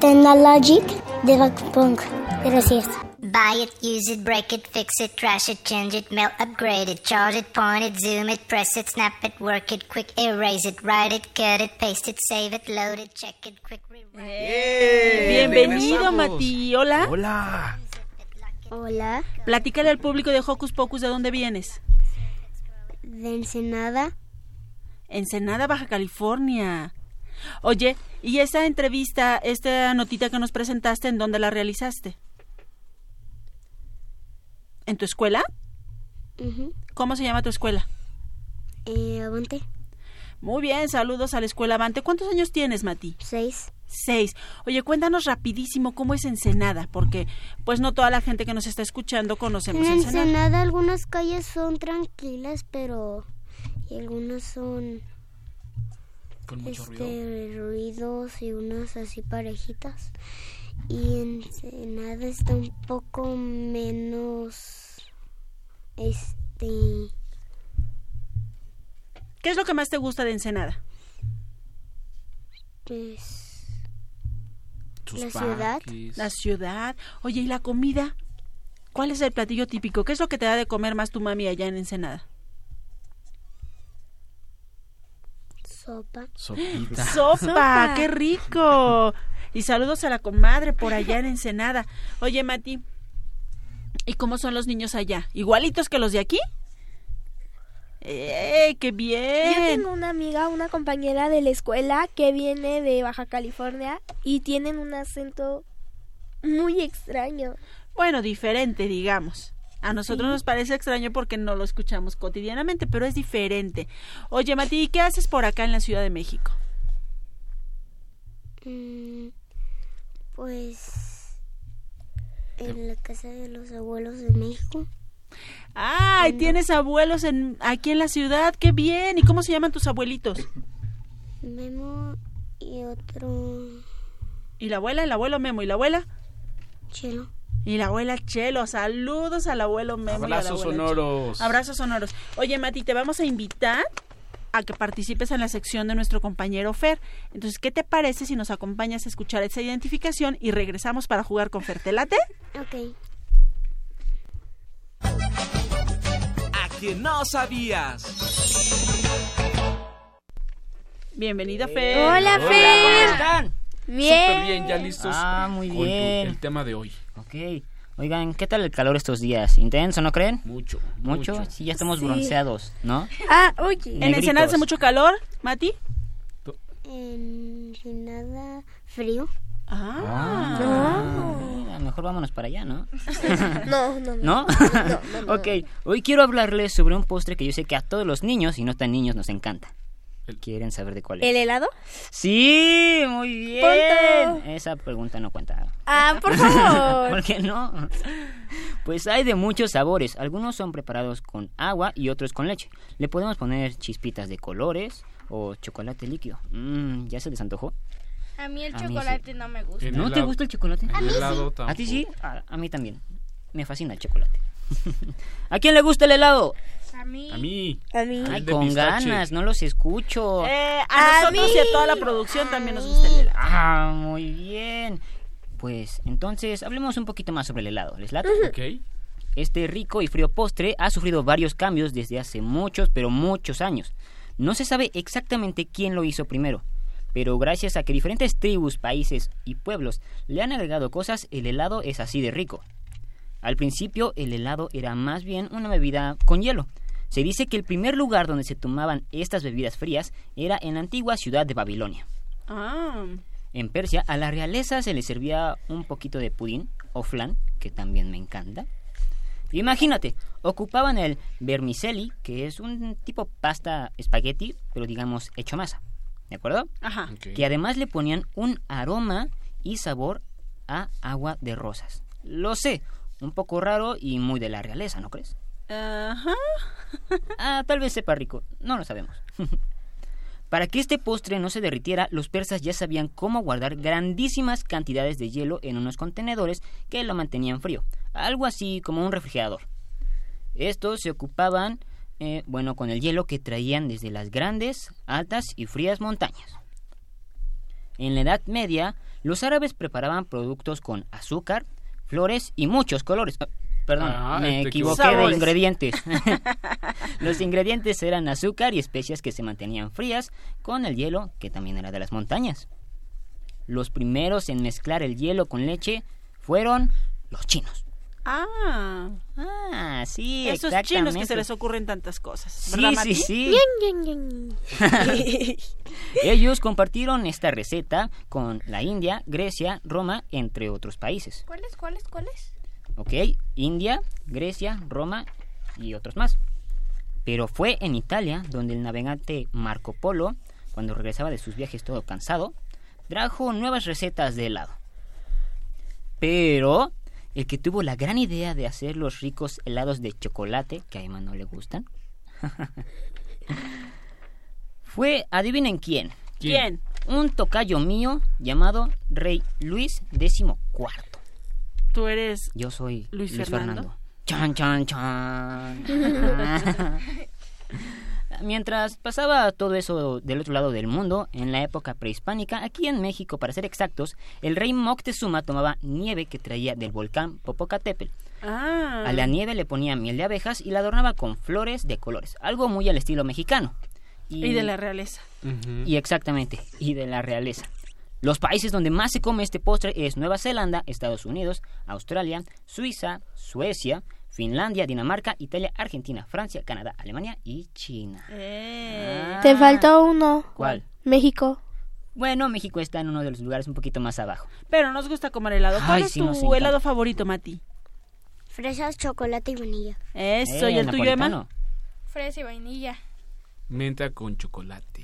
Technologic de Rock Punk. Gracias. Buy it, use it, break it, fix it, trash it, change it, melt, upgrade it, charge it, point it, zoom it, press it, snap it, work it, quick erase it, write it, cut it, paste it, save it, load it, check it, quick Bienvenido, regresamos. Mati. Hola. Hola. Hola. Platícale al público de Hocus Pocus de dónde vienes. De Ensenada. Ensenada, Baja California. Oye, ¿y esa entrevista, esta notita que nos presentaste, en dónde la realizaste? ¿En tu escuela? ¿Cómo se llama tu escuela? Eh, Avante. Muy bien, saludos a la escuela Avante. ¿Cuántos años tienes, Mati? Seis. Seis. Oye, cuéntanos rapidísimo cómo es Ensenada, porque pues no toda la gente que nos está escuchando En conocemos Ensenada. Ensenada algunas calles son tranquilas, pero... Y algunas son... Con mucho este, ruidos y unas así parejitas. Y Ensenada está un poco menos... Este... ¿Qué es lo que más te gusta de Ensenada? Pues... Sus La ciudad. parques. La ciudad. Oye, ¿y la comida? ¿Cuál es el platillo típico? ¿Qué es lo que te da de comer más tu mami allá en Ensenada? Sopa. Sopita. [LAUGHS] Sopa, [LAUGHS] Sopa. qué rico. Y saludos a la comadre por allá en Ensenada. Oye, Mati, ¿y cómo son los niños allá? ¿Igualitos que los de aquí? ¡Eh, qué Yo bien! tengo una amiga, una compañera de la escuela que viene de Baja California y tienen un acento muy extraño. Bueno, diferente, digamos. A nosotros Sí. nos parece extraño porque no lo escuchamos cotidianamente, pero es diferente. Oye, Mati, ¿y qué haces por acá en la Ciudad de México? Mm, pues... En la casa de los abuelos de México. ¡Ay, tienes abuelos en, aquí en la ciudad! ¡Qué bien! ¿Y cómo se llaman tus abuelitos? Memo y otro... ¿Y la abuela? ¿El abuelo Memo? ¿Y la abuela? Chelo. Y la abuela Chelo. Saludos al abuelo Memo. y a la Abrazos sonoros. Chelo. Abrazos sonoros. Oye, Mati, te vamos a invitar a que participes en la sección de nuestro compañero Fer. Entonces, ¿qué te parece si nos acompañas a escuchar esa identificación y regresamos para jugar con Fer? ¿Te late? Ok. A que no sabías. Bienvenida, Fer. Hola, Fer. Bien. Súper bien, ya listos Ah, muy con bien. el tema de hoy. Ok. Oigan, ¿qué tal el calor estos días? ¿Intenso, no creen? Mucho. ¿Mucho? Sí, ya estamos Sí. bronceados, ¿no? Ah, oye. ¿En. Ensenada hace mucho calor, Mati? En Ensenada frío. Ah. Ah, mejor vámonos para allá, [LAUGHS] ¿no? No, no, no. ¿No? no, no. [LAUGHS] ok, hoy quiero hablarles sobre un postre que yo sé que a todos los niños y no tan niños nos encanta. ¿Quieren saber de cuál es? ¿El helado? Sí, muy bien. Esa pregunta no cuenta. Ah, por favor. [LAUGHS] ¿Por qué no? Pues hay de muchos sabores. Algunos son preparados con agua y otros con leche. Le podemos poner chispitas de colores o chocolate líquido. Mm, ¿Ya se les antojó? A mí el A mí sí. chocolate no me gusta. ¿No te gusta el chocolate? el helado ¿A ti sí? A, a mí también. Me fascina el chocolate. [LAUGHS] ¿A quién le gusta el helado? A mí. A mí. A mí. Ay, con ganas, no los escucho. Eh, a, nosotros y a toda la producción también nos gusta el helado. Ah, muy bien. Pues entonces hablemos un poquito más sobre el helado. ¿Les late? Ok. Este rico y frío postre ha sufrido varios cambios desde hace muchos, pero muchos años. No se sabe exactamente quién lo hizo primero, pero gracias a que diferentes tribus, países y pueblos le han agregado cosas, el helado es así de rico. Al principio el helado era más bien una bebida con hielo. Se dice que el primer lugar donde se tomaban estas bebidas frías era en la antigua ciudad de Babilonia. Ah. En Persia a la realeza se le servía un poquito de pudín o flan, que también me encanta. Imagínate, ocupaban el vermicelli, que es un tipo pasta espagueti, pero digamos hecho masa. ¿De acuerdo? Ajá. Que además le ponían un aroma y sabor a agua de rosas. Lo sé, un poco raro y muy de la realeza, ¿no crees? Ajá. [LAUGHS] Ah, tal vez sepa rico, no lo sabemos. [LAUGHS] Para que este postre no se derritiera, los persas ya sabían cómo guardar grandísimas cantidades de hielo en unos contenedores que lo mantenían frío, algo así como un refrigerador. Estos se ocupaban, eh, bueno, con el hielo que traían desde las grandes, altas y frías montañas. En la Edad Media, los árabes preparaban productos con azúcar, flores y muchos colores. Ah, Perdón, Ah, me te equivoqué de ingredientes. [LAUGHS] [LAUGHS] Los ingredientes eran azúcar y especias que se mantenían frías con el hielo que también era de las montañas. Los primeros en mezclar el hielo con leche fueron los chinos. Ah. Ah, sí, Esos chinos que se les ocurren tantas cosas. Sí, ¿verdad, sí, Mati? sí. [LAUGHS] Ellos compartieron esta receta con la India, Grecia, Roma, entre otros países. ¿Cuáles, cuáles, cuáles? ¿Ok? India, Grecia, Roma y otros más. Pero fue en Italia donde el navegante Marco Polo, cuando regresaba de sus viajes todo cansado, trajo nuevas recetas de helado. Pero el que tuvo la gran idea de hacer los ricos helados de chocolate, que a Emma no le gustan, [LAUGHS] fue, adivinen quién. ¿Quién? Un tocayo mío llamado Rey Luis XIV. Tú eres Yo soy Luis Luis, Fernando. Fernando. Chan, chan, chan. [LAUGHS] [LAUGHS] Mientras pasaba todo eso del otro lado del mundo, en la época prehispánica, aquí en México, para ser exactos, el rey Moctezuma tomaba nieve que traía del volcán Popocatépetl. Ah. A la nieve le ponía miel de abejas y la adornaba con flores de colores, algo muy al estilo mexicano. Y de la realeza. Y exactamente, y de la realeza. Los países donde más se come este postre es Nueva Zelanda, Estados Unidos, Australia, Suiza, Suecia, Finlandia, Dinamarca, Italia, Argentina, Francia, Canadá, Alemania y China. Eh. Te faltó uno. ¿Cuál? México. Bueno, México está en uno de los lugares un poquito más abajo. Pero nos gusta comer helado. ¿Cuál Ay, es sí, tu helado favorito, Mati? Fresas, chocolate y vainilla. Eso, Eh, ¿y el tuyo, Emma? Fresa y vainilla. Menta con chocolate.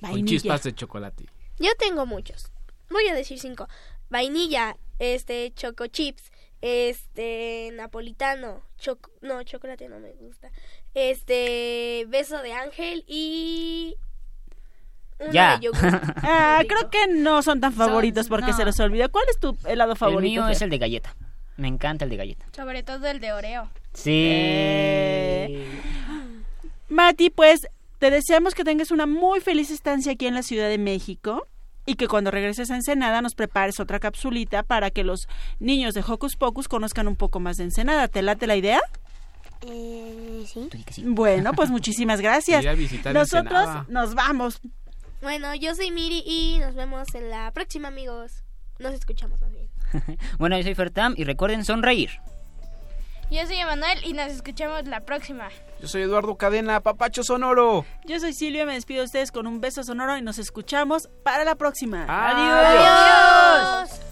Con Vainilla. chispas de chocolate. Yo tengo muchos. Voy a decir cinco. Vainilla, este, choco chips, este, napolitano, no, chocolate no me gusta. Este, beso de ángel y Ya. de yogur. [LAUGHS] Ah, creo que no son tan favoritos porque no. se los olvida. ¿Cuál es tu helado El favorito? mío es el de galleta. Me encanta el de galleta. Sobre todo el de Oreo. Sí. Eh. Mati, pues te deseamos que tengas una muy feliz estancia aquí en la Ciudad de México y que cuando regreses a Ensenada nos prepares otra capsulita para que los niños de Hocus Pocus conozcan un poco más de Ensenada. ¿Te late la idea? Eh, sí. Bueno, pues muchísimas gracias. [LAUGHS] Nosotros Ensenada. nos vamos. Bueno, yo soy Miri y nos vemos en la próxima, amigos. Nos escuchamos más bien. [LAUGHS] Bueno, yo soy Fertam y recuerden sonreír. Yo soy Emanuel y nos escuchamos la próxima. Yo soy Eduardo Cadena, Papacho Sonoro. Yo soy Silvia, me despido de ustedes con un beso sonoro y nos escuchamos para la próxima. Adiós. Adiós.